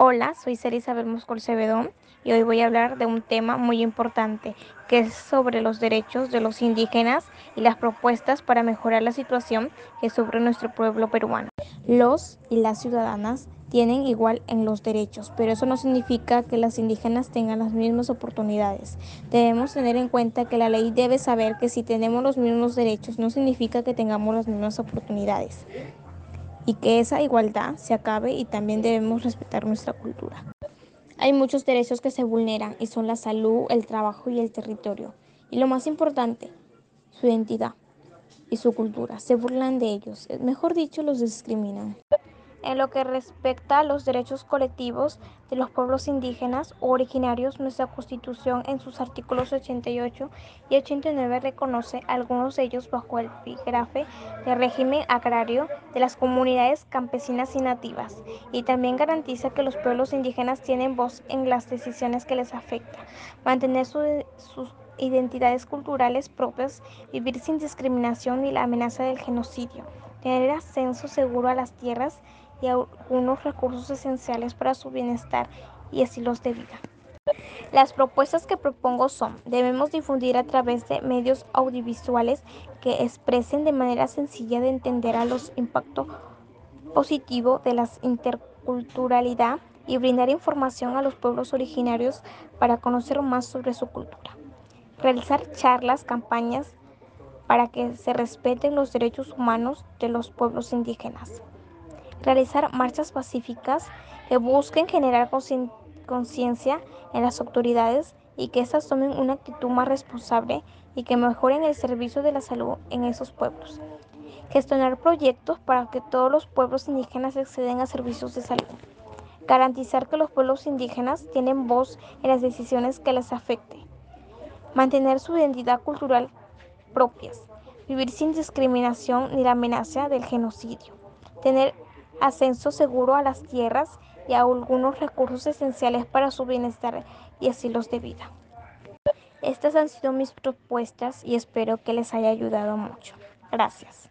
Hola, soy Sara Isabel Moscol Cebedón y hoy voy a hablar de un tema muy importante que es sobre los derechos de los indígenas y las propuestas para mejorar la situación que sufre nuestro pueblo peruano. Los y las ciudadanas tienen igual en los derechos, pero eso no significa que las indígenas tengan las mismas oportunidades. Debemos tener en cuenta que la ley debe saber que si tenemos los mismos derechos no significa que tengamos las mismas oportunidades y que esa igualdad se acabe y también debemos respetar nuestra cultura. Hay muchos derechos que se vulneran y son la salud, el trabajo y el territorio. Y lo más importante, su identidad y su cultura. Se burlan de ellos, mejor dicho, los discriminan. En lo que respecta a los derechos colectivos de los pueblos indígenas o originarios, nuestra Constitución en sus artículos 88 y 89 reconoce algunos de ellos bajo el epígrafe del régimen agrario de las comunidades campesinas y nativas, y también garantiza que los pueblos indígenas tienen voz en las decisiones que les afectan, mantener sus identidades culturales propias, vivir sin discriminación ni la amenaza del genocidio, tener ascenso seguro a las tierras y algunos recursos esenciales para su bienestar y estilos de vida. Las propuestas que propongo son, debemos difundir a través de medios audiovisuales que expresen de manera sencilla de entender a los impactos positivos de la interculturalidad y brindar información a los pueblos originarios para conocer más sobre su cultura. Realizar charlas, campañas para que se respeten los derechos humanos de los pueblos indígenas realizar marchas pacíficas que busquen generar conciencia en las autoridades y que éstas tomen una actitud más responsable y que mejoren el servicio de la salud en esos pueblos. Gestionar proyectos para que todos los pueblos indígenas acceden a servicios de salud. Garantizar que los pueblos indígenas tienen voz en las decisiones que les afecten. Mantener su identidad cultural propias. Vivir sin discriminación ni la amenaza del genocidio. Tener ascenso seguro a las tierras y a algunos recursos esenciales para su bienestar y estilos de vida. Estas han sido mis propuestas y espero que les haya ayudado mucho. Gracias.